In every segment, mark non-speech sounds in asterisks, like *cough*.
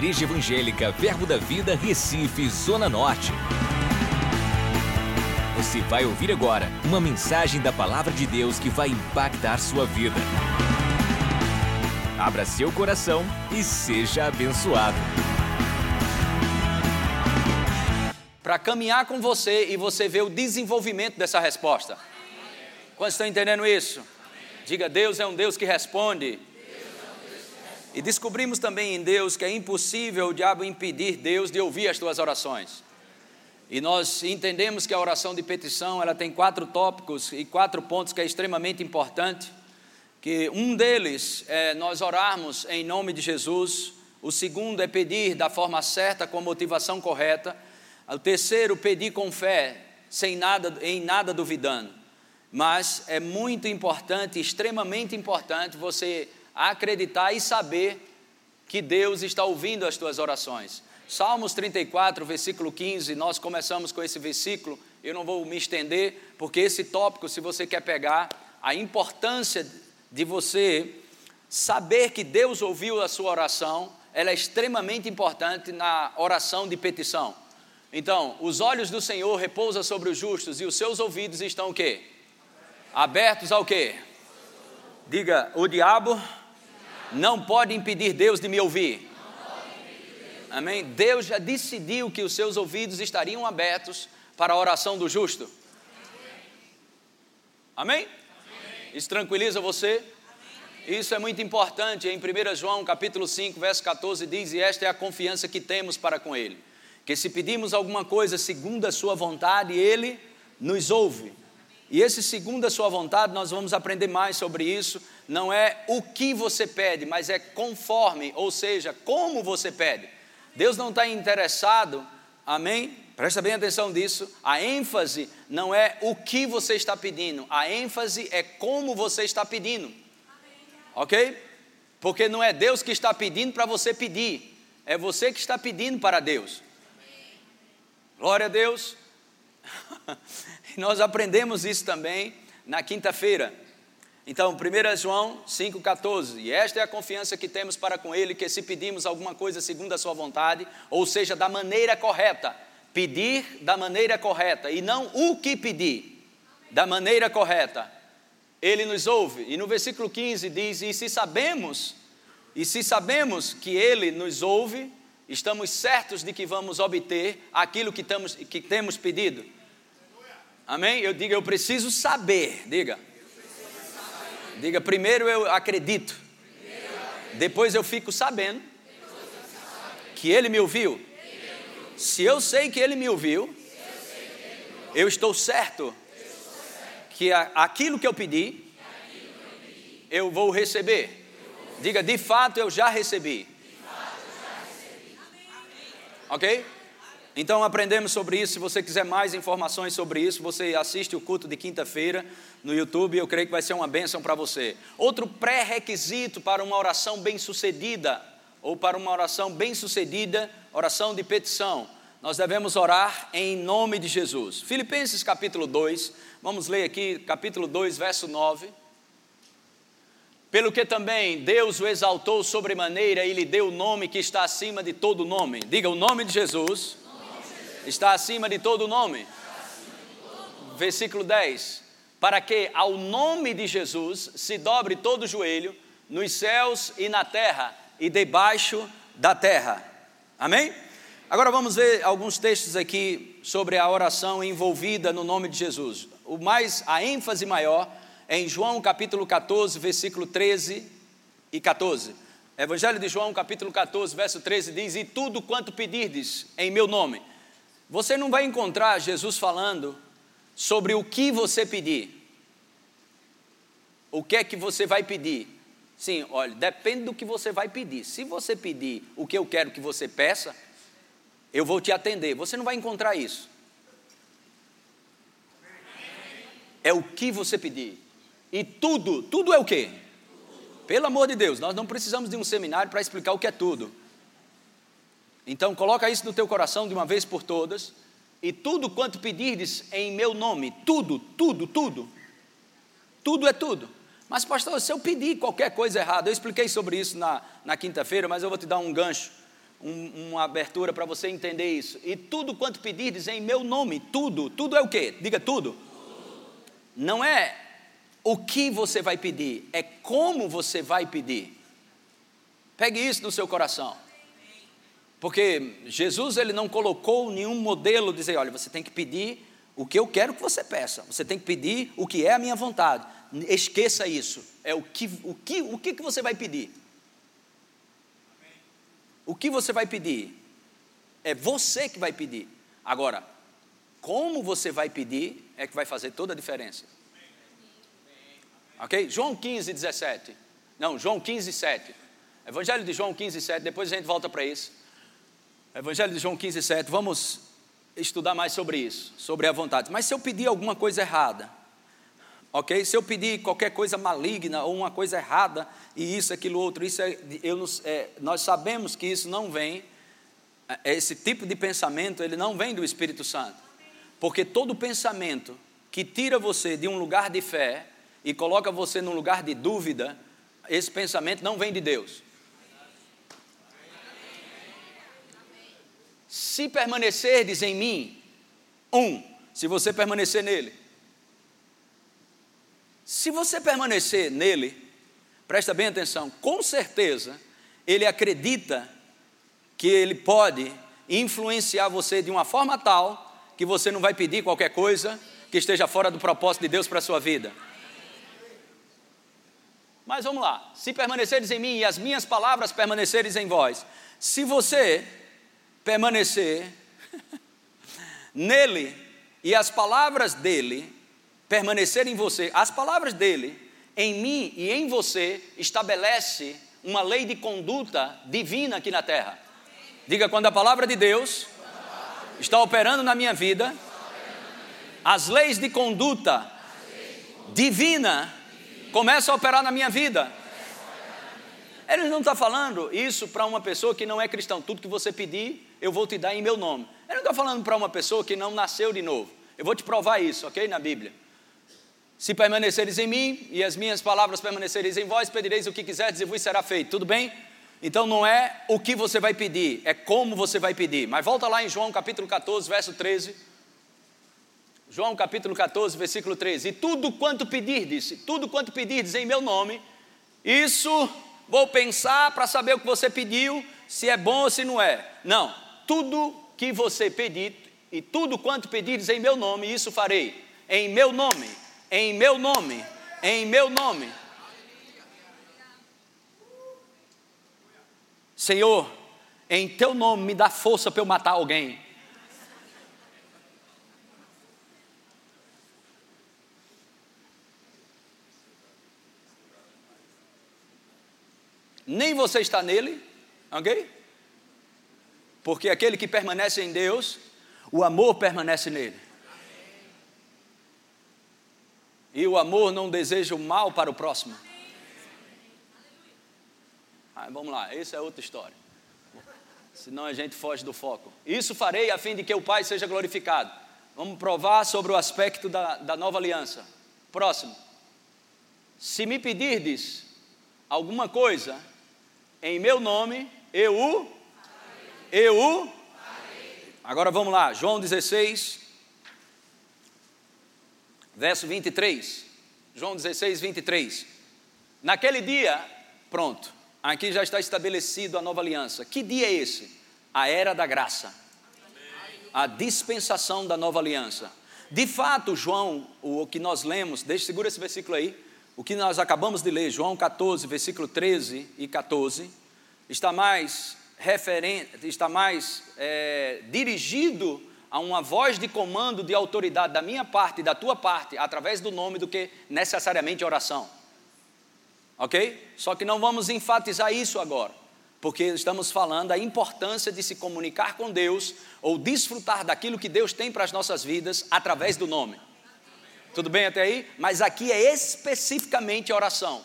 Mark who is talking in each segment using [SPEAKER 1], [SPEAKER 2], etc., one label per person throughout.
[SPEAKER 1] Igreja Evangélica Verbo da Vida, Recife, Zona Norte. Você vai ouvir agora uma mensagem da Palavra de Deus que vai impactar sua vida. Abra seu coração e seja abençoado.
[SPEAKER 2] Para caminhar com você e você ver o desenvolvimento dessa resposta. Quantos estão entendendo isso? Diga, Deus é um Deus que responde. E descobrimos também em Deus que é impossível o diabo impedir Deus de ouvir as tuas orações. E nós entendemos que a oração de petição, ela tem quatro tópicos e quatro pontos que é extremamente importante, que um deles é nós orarmos em nome de Jesus, o segundo é pedir da forma certa, com a motivação correta, o terceiro, pedir com fé, sem nada, em nada duvidando. Mas é muito importante, extremamente importante você acreditar e saber que Deus está ouvindo as tuas orações. Salmos 34, versículo 15, nós começamos com esse versículo, eu não vou me estender, porque esse tópico, se você quer pegar, a importância de você saber que Deus ouviu a sua oração, ela é extremamente importante na oração de petição. Então, os olhos do Senhor repousam sobre os justos e os seus ouvidos estão o quê? Abertos ao quê? Diga, o diabo não pode impedir Deus de me ouvir. Amém? Deus já decidiu que os seus ouvidos estariam abertos para a oração do justo. Amém? Isso tranquiliza você? Isso é muito importante. Em 1 João capítulo 5, verso 14 diz: "E esta é a confiança que temos para com ele, que se pedimos alguma coisa segundo a sua vontade, ele nos ouve." E esse segundo a sua vontade, nós vamos aprender mais sobre isso. Não é o que você pede, mas é conforme, ou seja, como você pede. Deus não está interessado, amém? Presta bem atenção disso. A ênfase não é o que você está pedindo, a ênfase é como você está pedindo. Ok? Porque não é Deus que está pedindo para você pedir, é você que está pedindo para Deus. Glória a Deus. *laughs* Nós aprendemos isso também na quinta-feira. Então, 1 João 5,14, e esta é a confiança que temos para com Ele, que se pedimos alguma coisa segundo a Sua vontade, ou seja, da maneira correta, pedir da maneira correta, e não o que pedir, da maneira correta, Ele nos ouve. E no versículo 15 diz: E se sabemos, e se sabemos que Ele nos ouve, estamos certos de que vamos obter aquilo que, tamos, que temos pedido. Amém? Eu digo, eu preciso saber. Diga. Diga, primeiro eu acredito. Depois eu fico sabendo que ele me ouviu. Se eu sei que ele me ouviu, eu estou certo que aquilo que eu pedi, eu vou receber. Diga, de fato eu já recebi. Ok? Então aprendemos sobre isso. Se você quiser mais informações sobre isso, você assiste o culto de quinta-feira no YouTube. Eu creio que vai ser uma bênção para você. Outro pré-requisito para uma oração bem-sucedida ou para uma oração bem-sucedida, oração de petição, nós devemos orar em nome de Jesus. Filipenses capítulo 2, vamos ler aqui, capítulo 2, verso 9. Pelo que também Deus o exaltou sobremaneira e lhe deu o nome que está acima de todo nome. Diga o nome de Jesus está acima de todo nome. Versículo 10: Para que ao nome de Jesus se dobre todo o joelho, nos céus e na terra e debaixo da terra. Amém? Agora vamos ver alguns textos aqui sobre a oração envolvida no nome de Jesus. O mais, a ênfase maior é em João capítulo 14, versículo 13 e 14. Evangelho de João, capítulo 14, verso 13 diz: E tudo quanto pedirdes em meu nome, você não vai encontrar Jesus falando sobre o que você pedir. O que é que você vai pedir? Sim, olha, depende do que você vai pedir. Se você pedir o que eu quero que você peça, eu vou te atender. Você não vai encontrar isso. É o que você pedir. E tudo, tudo é o quê? Pelo amor de Deus, nós não precisamos de um seminário para explicar o que é tudo. Então coloca isso no teu coração de uma vez por todas, e tudo quanto pedirdes em meu nome, tudo, tudo, tudo, tudo é tudo. Mas pastor, se eu pedir qualquer coisa errada, eu expliquei sobre isso na, na quinta-feira, mas eu vou te dar um gancho um, uma abertura para você entender isso. E tudo quanto pedirdes em meu nome, tudo, tudo é o quê? Diga tudo. Não é o que você vai pedir, é como você vai pedir. Pegue isso no seu coração. Porque Jesus ele não colocou nenhum modelo dizer, olha, você tem que pedir o que eu quero que você peça. Você tem que pedir o que é a minha vontade. Esqueça isso. É o que o que o que, que você vai pedir? O que você vai pedir? É você que vai pedir. Agora, como você vai pedir é que vai fazer toda a diferença. Ok? João 15, 17. Não, João 15, 7. Evangelho de João 15, 7. Depois a gente volta para isso. Evangelho de João 15, 7. Vamos estudar mais sobre isso, sobre a vontade. Mas se eu pedir alguma coisa errada, ok? Se eu pedir qualquer coisa maligna ou uma coisa errada e isso, aquilo, outro, isso é, eu, é, nós sabemos que isso não vem, é, esse tipo de pensamento, ele não vem do Espírito Santo, porque todo pensamento que tira você de um lugar de fé e coloca você num lugar de dúvida, esse pensamento não vem de Deus. Se permanecerdes em mim, um, se você permanecer nele. Se você permanecer nele, presta bem atenção, com certeza ele acredita que ele pode influenciar você de uma forma tal que você não vai pedir qualquer coisa que esteja fora do propósito de Deus para a sua vida. Mas vamos lá, se permaneceres em mim e as minhas palavras permaneceres em vós, se você permanecer *laughs* nele e as palavras dele permanecerem em você, as palavras dele em mim e em você estabelece uma lei de conduta divina aqui na terra. Diga quando a palavra de Deus está operando na minha vida, as leis de conduta divina começam a operar na minha vida. Ele não está falando isso para uma pessoa que não é cristão. Tudo que você pedir, eu vou te dar em meu nome. Ele não está falando para uma pessoa que não nasceu de novo. Eu vou te provar isso, ok? Na Bíblia. Se permaneceres em mim e as minhas palavras permanecereis em vós, pedireis o que quiserdes e vos será feito. Tudo bem? Então não é o que você vai pedir, é como você vai pedir. Mas volta lá em João capítulo 14, verso 13. João capítulo 14, versículo 13. E tudo quanto pedirdes, tudo quanto pedirdes em meu nome, isso vou pensar para saber o que você pediu, se é bom ou se não é. Não, tudo que você pedir e tudo quanto pedires em meu nome, isso farei. Em meu nome, em meu nome, em meu nome. Senhor, em teu nome me dá força para eu matar alguém. nem você está nele, ok? Porque aquele que permanece em Deus, o amor permanece nele. E o amor não deseja o mal para o próximo. Ah, vamos lá, essa é outra história. Senão a gente foge do foco. Isso farei a fim de que o Pai seja glorificado. Vamos provar sobre o aspecto da, da nova aliança. Próximo. Se me pedirdes alguma coisa, em meu nome, eu o. Eu. Agora vamos lá, João 16, verso 23. João 16, 23. Naquele dia, pronto, aqui já está estabelecido a nova aliança. Que dia é esse? A era da graça. A dispensação da nova aliança. De fato, João, o que nós lemos, deixa segura esse versículo aí o que nós acabamos de ler, João 14, versículo 13 e 14, está mais referente, está mais é, dirigido a uma voz de comando de autoridade da minha parte e da tua parte, através do nome, do que necessariamente oração. Ok? Só que não vamos enfatizar isso agora, porque estamos falando da importância de se comunicar com Deus ou desfrutar daquilo que Deus tem para as nossas vidas através do nome. Tudo bem até aí? Mas aqui é especificamente oração.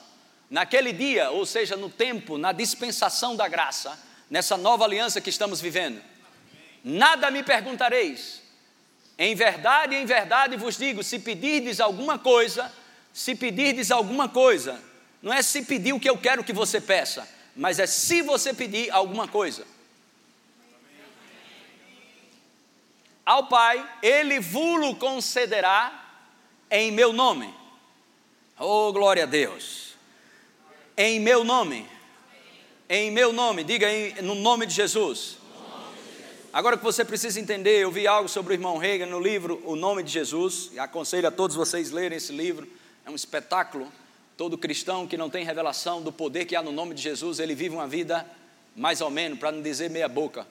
[SPEAKER 2] Naquele dia, ou seja, no tempo, na dispensação da graça, nessa nova aliança que estamos vivendo. Nada me perguntareis. Em verdade, em verdade vos digo: se pedirdes alguma coisa, se pedirdes alguma coisa, não é se pedir o que eu quero que você peça, mas é se você pedir alguma coisa. Ao Pai, Ele vulo concederá em meu nome. Oh, glória a Deus! Em meu nome. Em meu nome, diga aí, no nome de Jesus. Agora que você precisa entender, eu vi algo sobre o irmão Reagan no livro O Nome de Jesus, e aconselho a todos vocês lerem esse livro, é um espetáculo. Todo cristão que não tem revelação do poder que há no nome de Jesus, ele vive uma vida mais ou menos, para não dizer meia boca.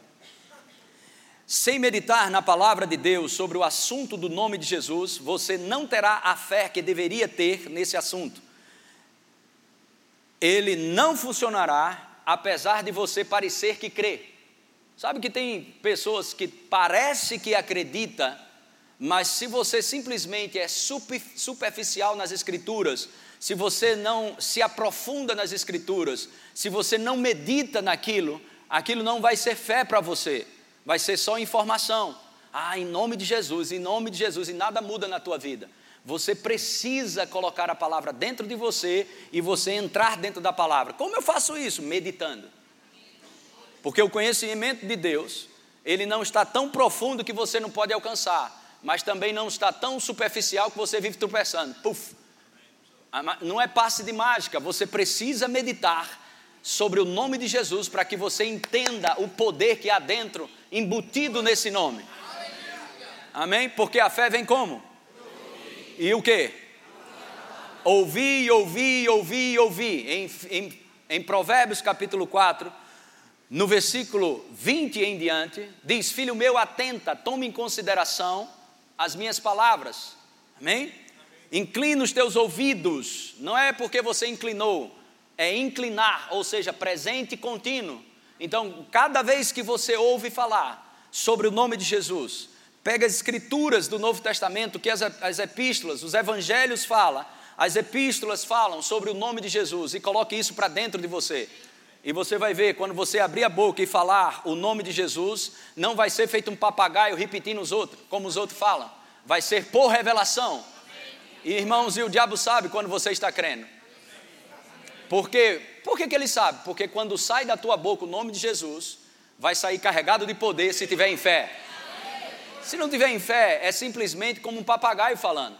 [SPEAKER 2] Sem meditar na palavra de Deus sobre o assunto do nome de Jesus, você não terá a fé que deveria ter nesse assunto. Ele não funcionará, apesar de você parecer que crê. Sabe que tem pessoas que parece que acredita, mas se você simplesmente é superficial nas escrituras, se você não se aprofunda nas escrituras, se você não medita naquilo, aquilo não vai ser fé para você vai ser só informação. Ah, em nome de Jesus, em nome de Jesus, e nada muda na tua vida. Você precisa colocar a palavra dentro de você e você entrar dentro da palavra. Como eu faço isso? Meditando. Porque o conhecimento de Deus, ele não está tão profundo que você não pode alcançar, mas também não está tão superficial que você vive tropeçando. Puf. Não é passe de mágica, você precisa meditar sobre o nome de Jesus para que você entenda o poder que há dentro embutido nesse nome. Amém? Porque a fé vem como? E o que? Ouvir, ouvir, ouvir, ouvir. Em, em, em Provérbios capítulo 4, no versículo 20 em diante, diz: Filho meu, atenta, tome em consideração as minhas palavras. Amém? Inclina os teus ouvidos, não é porque você inclinou, é inclinar, ou seja, presente contínuo. Então, cada vez que você ouve falar sobre o nome de Jesus, pega as escrituras do Novo Testamento, que as, as epístolas, os evangelhos falam, as epístolas falam sobre o nome de Jesus e coloque isso para dentro de você. E você vai ver, quando você abrir a boca e falar o nome de Jesus, não vai ser feito um papagaio repetindo os outros, como os outros falam. Vai ser por revelação. E irmãos, e o diabo sabe quando você está crendo. Por quê? Por que, que ele sabe? Porque quando sai da tua boca o nome de Jesus, vai sair carregado de poder se tiver em fé. Se não tiver em fé, é simplesmente como um papagaio falando.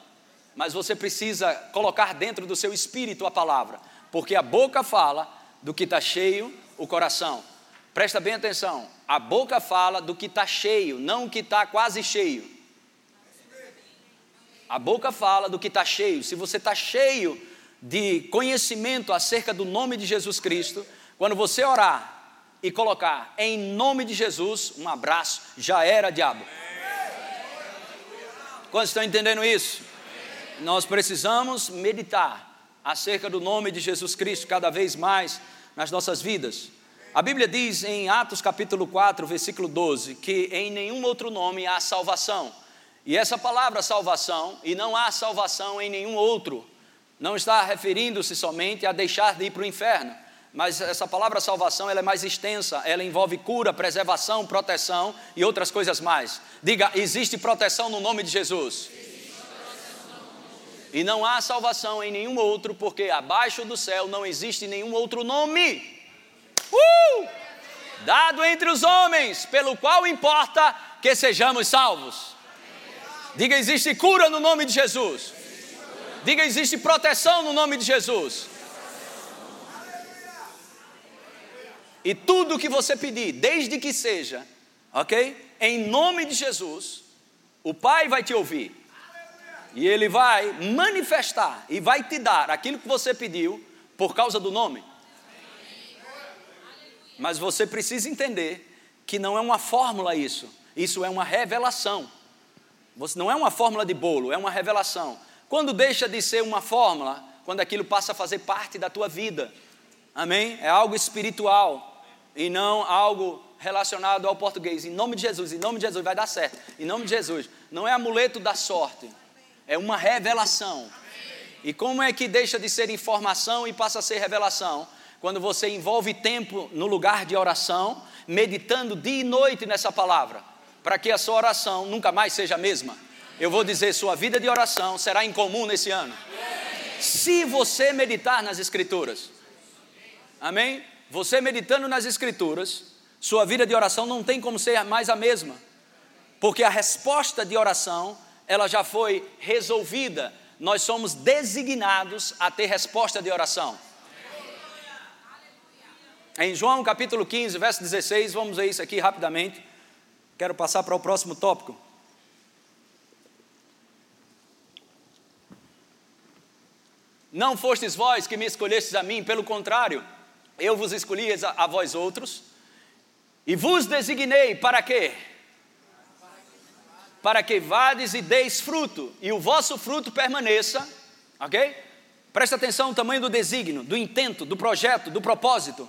[SPEAKER 2] Mas você precisa colocar dentro do seu espírito a palavra, porque a boca fala do que está cheio o coração. Presta bem atenção, a boca fala do que está cheio, não o que está quase cheio. A boca fala do que está cheio. Se você está cheio de conhecimento acerca do nome de Jesus Cristo, quando você orar e colocar em nome de Jesus, um abraço, já era diabo. Quantos estão entendendo isso? Nós precisamos meditar acerca do nome de Jesus Cristo cada vez mais nas nossas vidas. A Bíblia diz em Atos capítulo 4, versículo 12, que em nenhum outro nome há salvação. E essa palavra salvação, e não há salvação em nenhum outro não está referindo-se somente a deixar de ir para o inferno, mas essa palavra salvação ela é mais extensa, ela envolve cura, preservação, proteção e outras coisas mais. Diga, existe proteção no nome de Jesus. E não há salvação em nenhum outro, porque abaixo do céu não existe nenhum outro nome. Uh! Dado entre os homens, pelo qual importa que sejamos salvos. Diga, existe cura no nome de Jesus. Diga: existe proteção no nome de Jesus. E tudo que você pedir, desde que seja, ok? Em nome de Jesus, o Pai vai te ouvir. E Ele vai manifestar e vai te dar aquilo que você pediu por causa do nome. Mas você precisa entender que não é uma fórmula isso, isso é uma revelação. Você não é uma fórmula de bolo, é uma revelação. Quando deixa de ser uma fórmula, quando aquilo passa a fazer parte da tua vida. Amém? É algo espiritual e não algo relacionado ao português. Em nome de Jesus, em nome de Jesus, vai dar certo. Em nome de Jesus. Não é amuleto da sorte, é uma revelação. E como é que deixa de ser informação e passa a ser revelação? Quando você envolve tempo no lugar de oração, meditando dia e noite nessa palavra, para que a sua oração nunca mais seja a mesma. Eu vou dizer, sua vida de oração será incomum nesse ano. Se você meditar nas Escrituras. Amém? Você meditando nas Escrituras, sua vida de oração não tem como ser mais a mesma. Porque a resposta de oração, ela já foi resolvida. Nós somos designados a ter resposta de oração. Em João capítulo 15, verso 16, vamos ver isso aqui rapidamente. Quero passar para o próximo tópico. Não fostes vós que me escolhestes a mim, pelo contrário, eu vos escolhi a, a vós outros, e vos designei para quê? Para que vades e deis fruto, e o vosso fruto permaneça, ok? Presta atenção no tamanho do desígnio, do intento, do projeto, do propósito.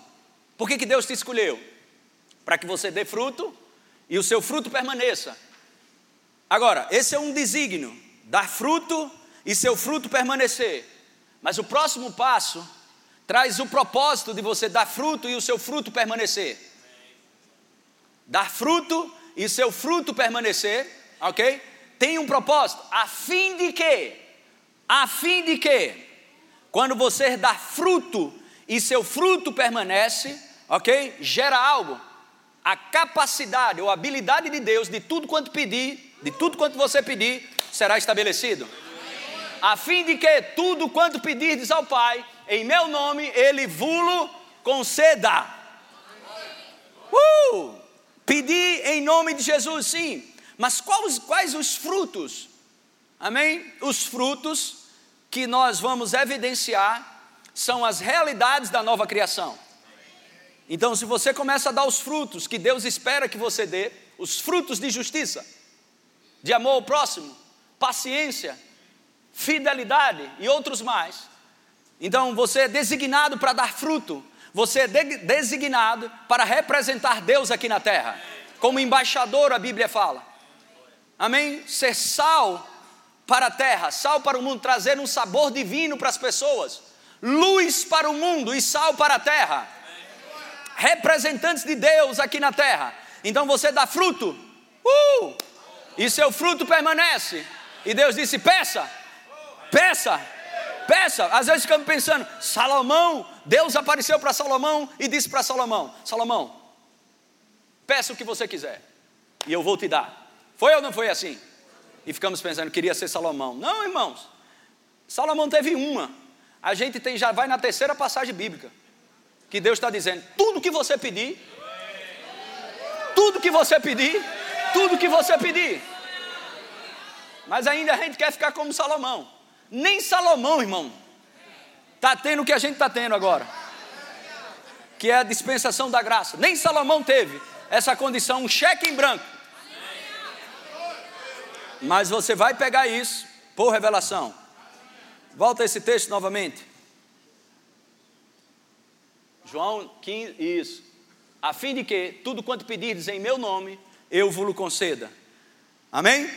[SPEAKER 2] Por que, que Deus te escolheu? Para que você dê fruto e o seu fruto permaneça. Agora, esse é um desígnio, dar fruto e seu fruto permanecer. Mas o próximo passo traz o propósito de você dar fruto e o seu fruto permanecer. Dar fruto e seu fruto permanecer, ok? Tem um propósito, a fim de que, a fim de que, quando você dá fruto e seu fruto permanece, ok? Gera algo a capacidade ou habilidade de Deus de tudo quanto pedir, de tudo quanto você pedir, será estabelecido. A fim de que tudo quanto pedirdes ao Pai, em meu nome, Ele vulo conceda. Uh! Pedir em nome de Jesus, sim. Mas quais, quais os frutos? Amém? Os frutos que nós vamos evidenciar são as realidades da nova criação. Então, se você começa a dar os frutos que Deus espera que você dê, os frutos de justiça, de amor ao próximo, paciência, fidelidade e outros mais, então você é designado para dar fruto, você é de designado para representar Deus aqui na terra, como embaixador, a Bíblia fala. Amém? Ser sal para a terra, sal para o mundo, trazer um sabor divino para as pessoas, luz para o mundo e sal para a terra representantes de Deus aqui na terra. Então você dá fruto, uh, e seu fruto permanece. E Deus disse: peça, peça, peça. Às vezes ficamos pensando: Salomão, Deus apareceu para Salomão e disse para Salomão: Salomão, peça o que você quiser, e eu vou te dar. Foi ou não foi assim? E ficamos pensando: queria ser Salomão. Não, irmãos, Salomão teve uma. A gente tem, já vai na terceira passagem bíblica que Deus está dizendo: tudo que você pedir, tudo que você pedir, tudo que você pedir. Mas ainda a gente quer ficar como Salomão. Nem Salomão, irmão, está tendo o que a gente está tendo agora, que é a dispensação da graça. Nem Salomão teve essa condição, um cheque em branco. Mas você vai pegar isso por revelação. Volta esse texto novamente. João 15, isso. A fim de que tudo quanto pedirdes em meu nome, eu vos conceda. Amém?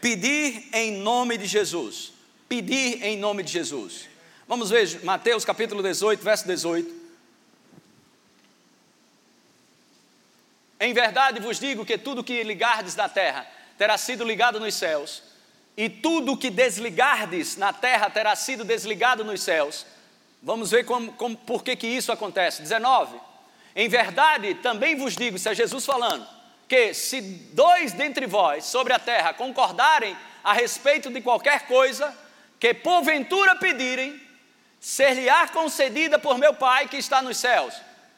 [SPEAKER 2] Pedir em nome de Jesus. Pedir em nome de Jesus. Vamos ver Mateus capítulo 18, verso 18. Em verdade vos digo que tudo que ligardes na terra terá sido ligado nos céus, e tudo que desligardes na terra terá sido desligado nos céus. Vamos ver como, como, por que, que isso acontece. 19. Em verdade, também vos digo, isso é Jesus falando, que se dois dentre vós sobre a terra concordarem a respeito de qualquer coisa que porventura pedirem, ser-lhe-á concedida por meu Pai que está nos céus.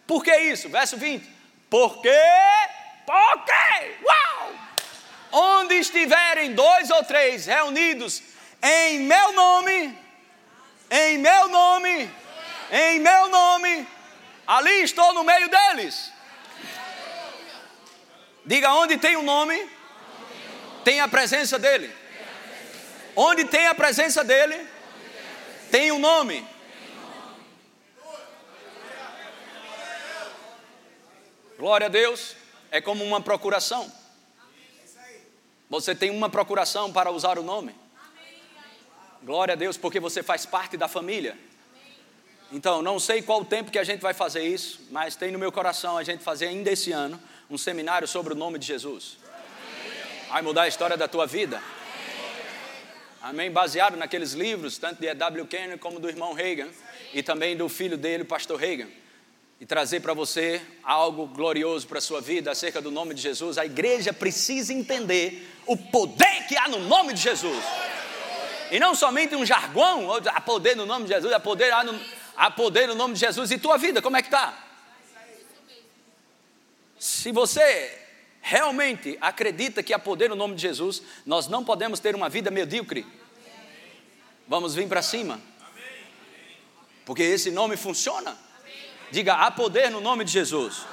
[SPEAKER 2] Por que isso? Verso 20. Porque, porque, uau! Onde estiverem dois ou três reunidos em meu nome, em meu nome, em meu nome, ali estou no meio deles. Diga onde tem o um nome, tem a presença dele. Onde tem a presença dele, tem o um nome. Glória a Deus, é como uma procuração. Você tem uma procuração para usar o nome. Glória a Deus, porque você faz parte da família. Então, não sei qual o tempo que a gente vai fazer isso, mas tem no meu coração a gente fazer ainda esse ano um seminário sobre o nome de Jesus. Vai mudar a história da tua vida. Amém? Baseado naqueles livros, tanto de W. Kenyon como do irmão Reagan, e também do filho dele, o pastor Reagan. e trazer para você algo glorioso para a sua vida acerca do nome de Jesus, a igreja precisa entender o poder que há no nome de Jesus. E não somente um jargão, há poder no nome de Jesus, há poder, há, no, há poder no nome de Jesus. E tua vida, como é que está? Se você realmente acredita que há poder no nome de Jesus, nós não podemos ter uma vida medíocre. Vamos vir para cima. Porque esse nome funciona. Diga, há poder no nome de Jesus.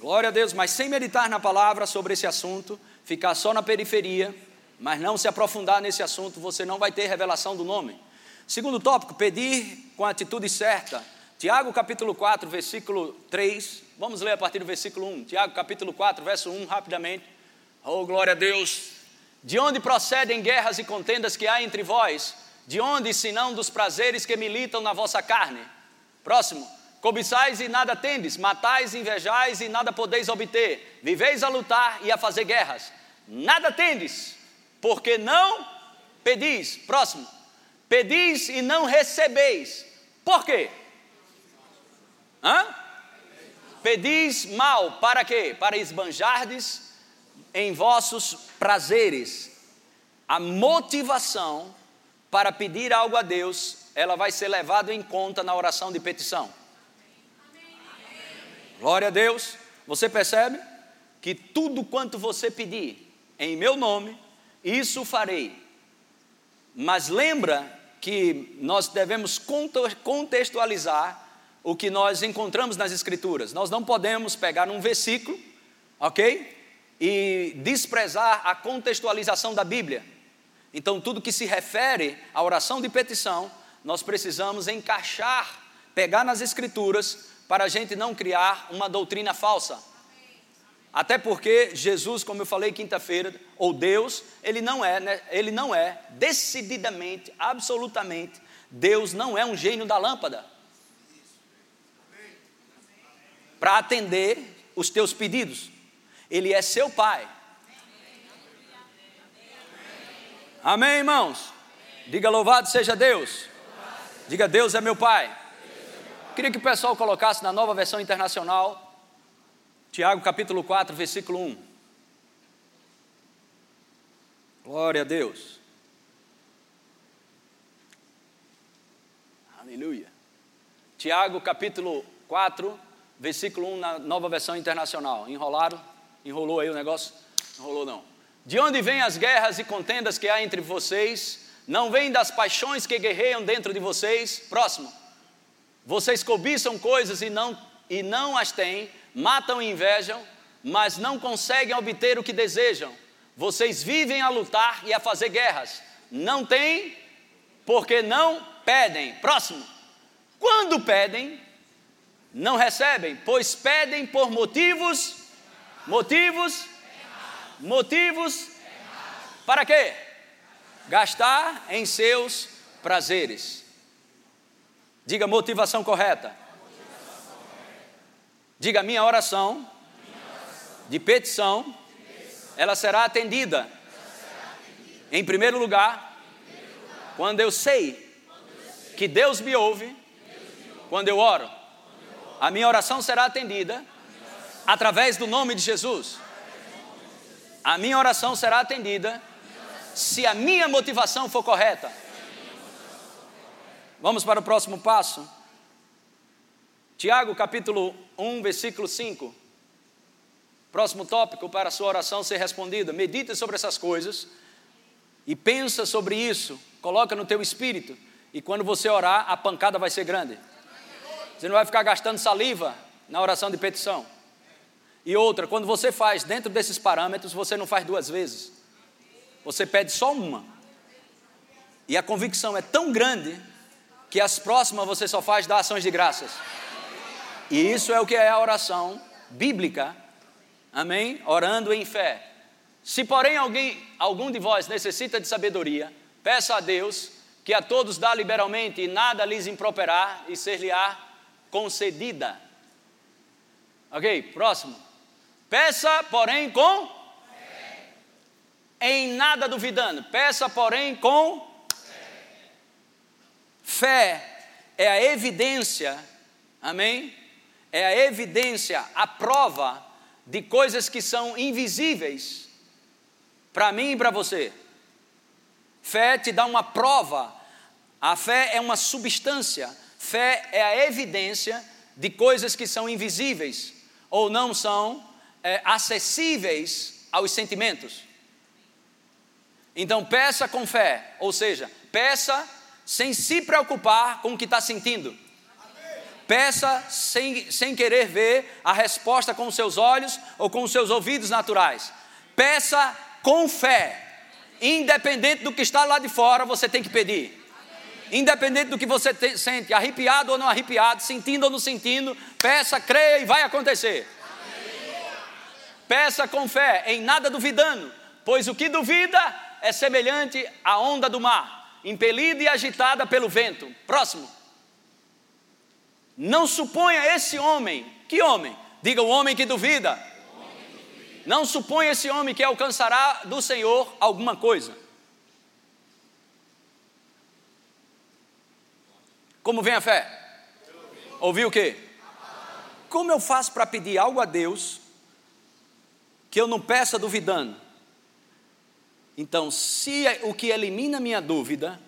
[SPEAKER 2] Glória a Deus, mas sem meditar na palavra sobre esse assunto, ficar só na periferia, mas não se aprofundar nesse assunto, você não vai ter revelação do nome. Segundo tópico, pedir com a atitude certa. Tiago capítulo 4, versículo 3. Vamos ler a partir do versículo 1. Tiago capítulo 4, verso 1, rapidamente. Oh, glória a Deus. De onde procedem guerras e contendas que há entre vós? De onde, senão dos prazeres que militam na vossa carne? Próximo. Cobiçais e nada tendes, matais, invejais e nada podeis obter, viveis a lutar e a fazer guerras, nada tendes, porque não pedis. Próximo. Pedis e não recebeis. Por quê? Hã? Pedis mal, para quê? Para esbanjardes em vossos prazeres. A motivação para pedir algo a Deus ela vai ser levada em conta na oração de petição. Glória a Deus. Você percebe que tudo quanto você pedir em meu nome, isso farei. Mas lembra que nós devemos contextualizar o que nós encontramos nas Escrituras. Nós não podemos pegar um versículo, ok? E desprezar a contextualização da Bíblia. Então, tudo que se refere à oração de petição, nós precisamos encaixar, pegar nas Escrituras, para a gente não criar uma doutrina falsa. Até porque Jesus, como eu falei quinta-feira, ou Deus, ele não é, né, ele não é decididamente, absolutamente, Deus não é um gênio da lâmpada. Para atender os teus pedidos. Ele é seu pai. Amém, irmãos? Diga louvado seja Deus. Diga, Deus é meu Pai. Queria que o pessoal colocasse na nova versão internacional, Tiago capítulo 4, versículo 1. Glória a Deus. Aleluia. Tiago capítulo 4, versículo 1 na nova versão internacional. Enrolaram? Enrolou aí o negócio? Enrolou não. De onde vêm as guerras e contendas que há entre vocês? não vem das paixões que guerreiam dentro de vocês. Próximo. Vocês cobiçam coisas e não, e não as têm, matam e invejam, mas não conseguem obter o que desejam. Vocês vivem a lutar e a fazer guerras. Não têm, porque não pedem. Próximo. Quando pedem, não recebem, pois pedem por motivos, motivos, motivos, para quê? gastar em seus prazeres. Diga motivação correta. Diga minha oração de petição, ela será atendida. Em primeiro lugar, quando eu sei que Deus me ouve, quando eu oro, a minha oração será atendida através do nome de Jesus. A minha oração será atendida se a minha motivação for correta. Vamos para o próximo passo. Tiago capítulo 1, versículo 5. Próximo tópico para a sua oração ser respondida. Medita sobre essas coisas e pensa sobre isso. Coloca no teu espírito. E quando você orar, a pancada vai ser grande. Você não vai ficar gastando saliva na oração de petição. E outra, quando você faz dentro desses parâmetros, você não faz duas vezes. Você pede só uma. E a convicção é tão grande que as próximas você só faz dar ações de graças. E isso é o que é a oração bíblica. Amém? Orando em fé. Se porém alguém, algum de vós necessita de sabedoria, peça a Deus, que a todos dá liberalmente e nada lhes improperá e ser-lhe-á concedida. Ok? Próximo. Peça, porém, com em nada duvidando. Peça, porém, com fé. É a evidência Amém? É a evidência, a prova de coisas que são invisíveis para mim e para você. Fé te dá uma prova. A fé é uma substância. Fé é a evidência de coisas que são invisíveis ou não são é, acessíveis aos sentimentos. Então peça com fé, ou seja, peça sem se preocupar com o que está sentindo. Peça sem, sem querer ver a resposta com os seus olhos ou com os seus ouvidos naturais. Peça com fé. Independente do que está lá de fora, você tem que pedir. Independente do que você te, sente, arrepiado ou não arrepiado, sentindo ou não sentindo, peça, creia e vai acontecer. Peça com fé, em nada duvidando, pois o que duvida é semelhante à onda do mar, impelida e agitada pelo vento. Próximo. Não suponha esse homem, que homem? Diga o homem que duvida. Não suponha esse homem que alcançará do Senhor alguma coisa. Como vem a fé? Ouviu o quê? Como eu faço para pedir algo a Deus que eu não peça duvidando? Então, se é o que elimina minha dúvida,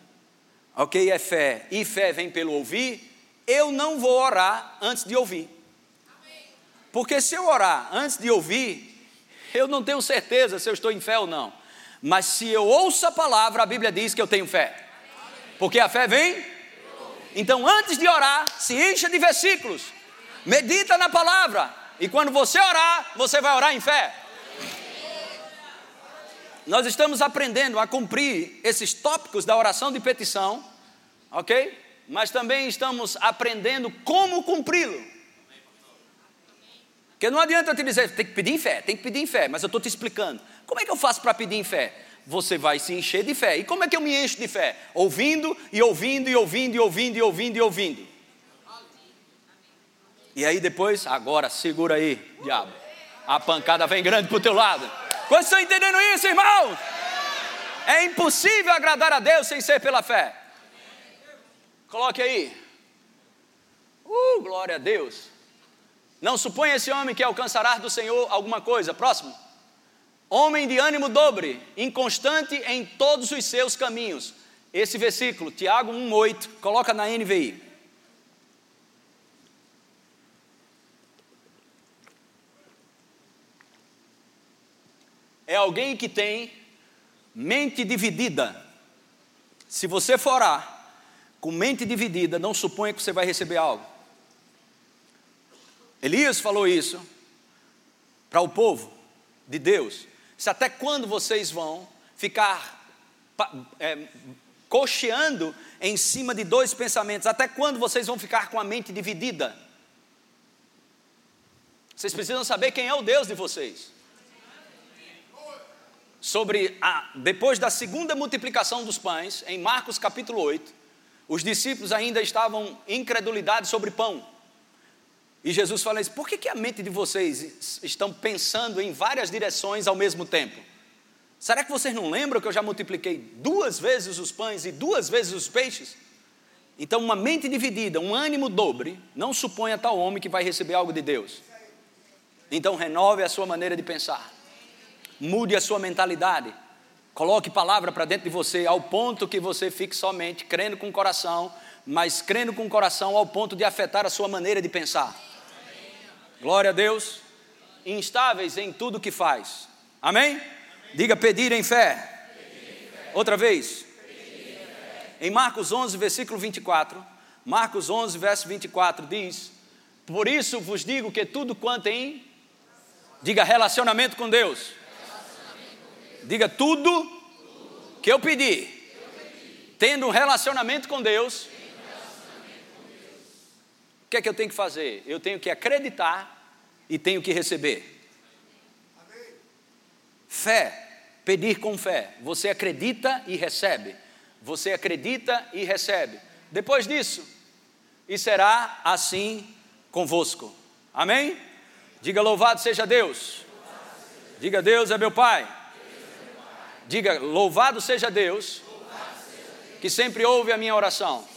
[SPEAKER 2] ok, é fé, e fé vem pelo ouvir, eu não vou orar antes de ouvir. Porque se eu orar antes de ouvir, eu não tenho certeza se eu estou em fé ou não. Mas se eu ouço a palavra, a Bíblia diz que eu tenho fé. Porque a fé vem. Então, antes de orar, se encha de versículos. Medita na palavra. E quando você orar, você vai orar em fé. Nós estamos aprendendo a cumprir esses tópicos da oração de petição, ok? mas também estamos aprendendo como cumpri-lo. Porque não adianta eu te dizer, tem que pedir em fé, tem que pedir em fé, mas eu estou te explicando. Como é que eu faço para pedir em fé? Você vai se encher de fé. E como é que eu me encho de fé? Ouvindo e ouvindo e ouvindo e ouvindo e ouvindo e ouvindo. E aí depois, agora segura aí, diabo. A pancada vem grande para o teu lado. Quantos estão entendendo isso, irmão? É impossível agradar a Deus sem ser pela fé. Coloque aí. Uh, glória a Deus. Não suponha esse homem que alcançará do Senhor alguma coisa. Próximo. Homem de ânimo dobre, inconstante em todos os seus caminhos. Esse versículo, Tiago 1,8, coloca na NVI. É alguém que tem mente dividida. Se você forar com mente dividida, não suponha que você vai receber algo. Elias falou isso para o povo de Deus. Se até quando vocês vão ficar é, cocheando em cima de dois pensamentos? Até quando vocês vão ficar com a mente dividida? Vocês precisam saber quem é o Deus de vocês. Sobre a, depois da segunda multiplicação dos pães, em Marcos capítulo 8, os discípulos ainda estavam incredulidade sobre pão. E Jesus fala isso: por que, que a mente de vocês estão pensando em várias direções ao mesmo tempo? Será que vocês não lembram que eu já multipliquei duas vezes os pães e duas vezes os peixes? Então, uma mente dividida, um ânimo dobre, não suponha tal homem que vai receber algo de Deus. Então, renove a sua maneira de pensar, mude a sua mentalidade, Coloque palavra para dentro de você ao ponto que você fique somente crendo com o coração, mas crendo com o coração ao ponto de afetar a sua maneira de pensar. Glória a Deus. Instáveis em tudo que faz. Amém? Diga pedir em fé. Outra vez. Em Marcos 11, versículo 24. Marcos 11, verso 24 diz: Por isso vos digo que tudo quanto em. Diga relacionamento com Deus Diga tudo que eu pedi, tendo um relacionamento com Deus. Que é que eu tenho que fazer? Eu tenho que acreditar e tenho que receber. Fé, pedir com fé. Você acredita e recebe. Você acredita e recebe. Depois disso, e será assim convosco. Amém? Diga louvado seja Deus. Diga Deus é meu Pai. Diga: Louvado seja Deus, que sempre ouve a minha oração.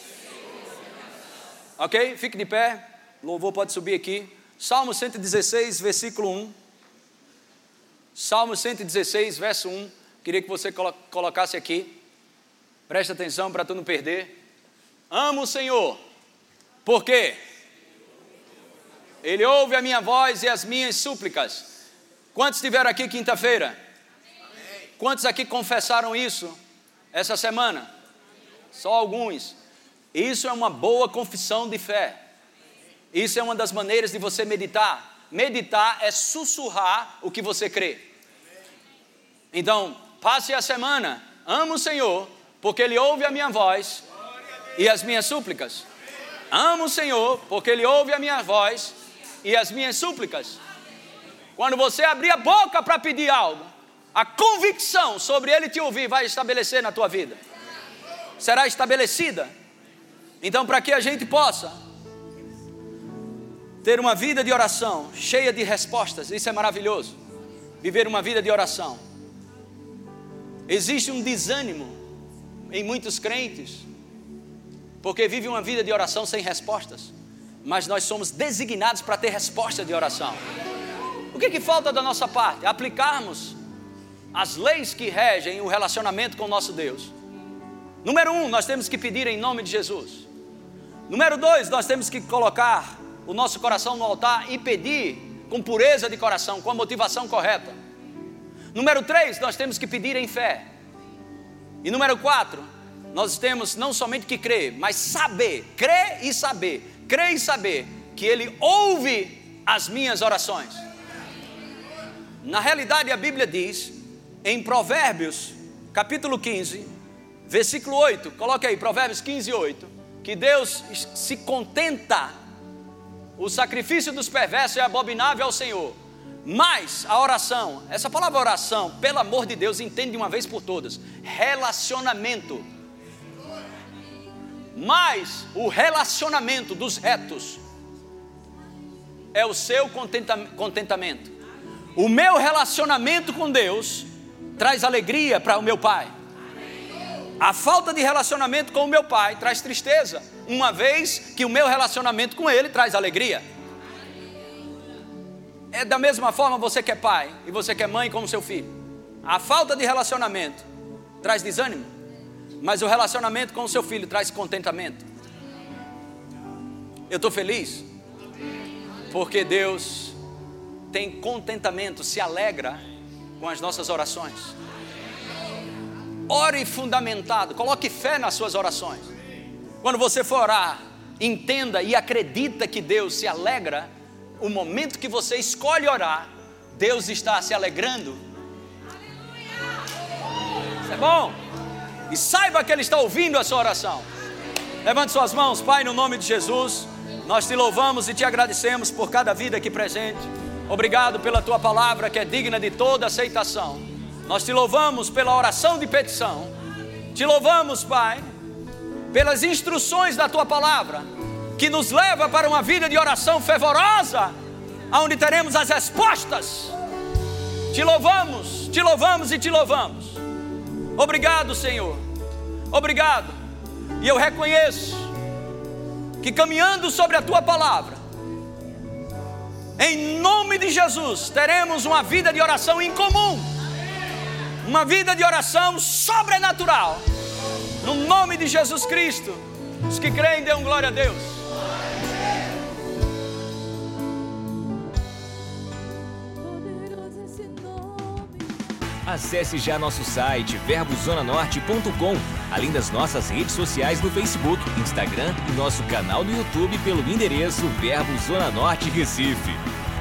[SPEAKER 2] Ok? Fique de pé. Louvor pode subir aqui. Salmo 116, versículo 1. Salmo 116, verso 1. Queria que você colocasse aqui. Preste atenção para tu não perder. Amo o Senhor. Por quê? Ele ouve a minha voz e as minhas súplicas. Quantos estiveram aqui quinta-feira? Quantos aqui confessaram isso essa semana? Só alguns. Isso é uma boa confissão de fé. Isso é uma das maneiras de você meditar. Meditar é sussurrar o que você crê. Então, passe a semana, amo o Senhor, porque Ele ouve a minha voz e as minhas súplicas. Amo o Senhor, porque Ele ouve a minha voz e as minhas súplicas. Quando você abrir a boca para pedir algo, a convicção sobre Ele te ouvir vai estabelecer na tua vida. Será estabelecida. Então, para que a gente possa ter uma vida de oração cheia de respostas, isso é maravilhoso. Viver uma vida de oração. Existe um desânimo em muitos crentes, porque vivem uma vida de oração sem respostas, mas nós somos designados para ter resposta de oração. O que, que falta da nossa parte? Aplicarmos as leis que regem o relacionamento com o nosso Deus. Número um, nós temos que pedir em nome de Jesus. Número dois, nós temos que colocar o nosso coração no altar e pedir com pureza de coração, com a motivação correta. Número três, nós temos que pedir em fé. E número quatro, nós temos não somente que crer, mas saber, crer e saber, crer e saber que Ele ouve as minhas orações. Na realidade, a Bíblia diz, em Provérbios, capítulo 15, versículo 8, coloque aí, Provérbios 15, 8, que Deus se contenta o sacrifício dos perversos é abominável ao Senhor. Mas a oração, essa palavra oração, pelo amor de Deus, entende de uma vez por todas: relacionamento. Mas o relacionamento dos retos é o seu contentamento. O meu relacionamento com Deus traz alegria para o meu pai. A falta de relacionamento com o meu pai traz tristeza, uma vez que o meu relacionamento com ele traz alegria. É da mesma forma você que é pai e você que é mãe como seu filho. A falta de relacionamento traz desânimo, mas o relacionamento com o seu filho traz contentamento. Eu estou feliz porque Deus tem contentamento, se alegra com as nossas orações. Ore fundamentado, coloque fé nas suas orações. Quando você for orar, entenda e acredita que Deus se alegra. O momento que você escolhe orar, Deus está se alegrando. Isso é bom. E saiba que Ele está ouvindo a sua oração. Levante suas mãos, Pai, no nome de Jesus. Nós te louvamos e te agradecemos por cada vida aqui presente. Obrigado pela tua palavra que é digna de toda aceitação. Nós te louvamos pela oração de petição. Te louvamos, Pai, pelas instruções da tua palavra, que nos leva para uma vida de oração fervorosa, onde teremos as respostas. Te louvamos, te louvamos e te louvamos. Obrigado, Senhor. Obrigado. E eu reconheço que caminhando sobre a tua palavra, em nome de Jesus, teremos uma vida de oração em comum uma vida de oração sobrenatural. No nome de Jesus Cristo. Os que creem, dêem glória a Deus.
[SPEAKER 1] Acesse já nosso site verbozonanorte.com, além das nossas redes sociais no Facebook, Instagram e nosso canal no YouTube pelo endereço Verbo Zona Norte Recife.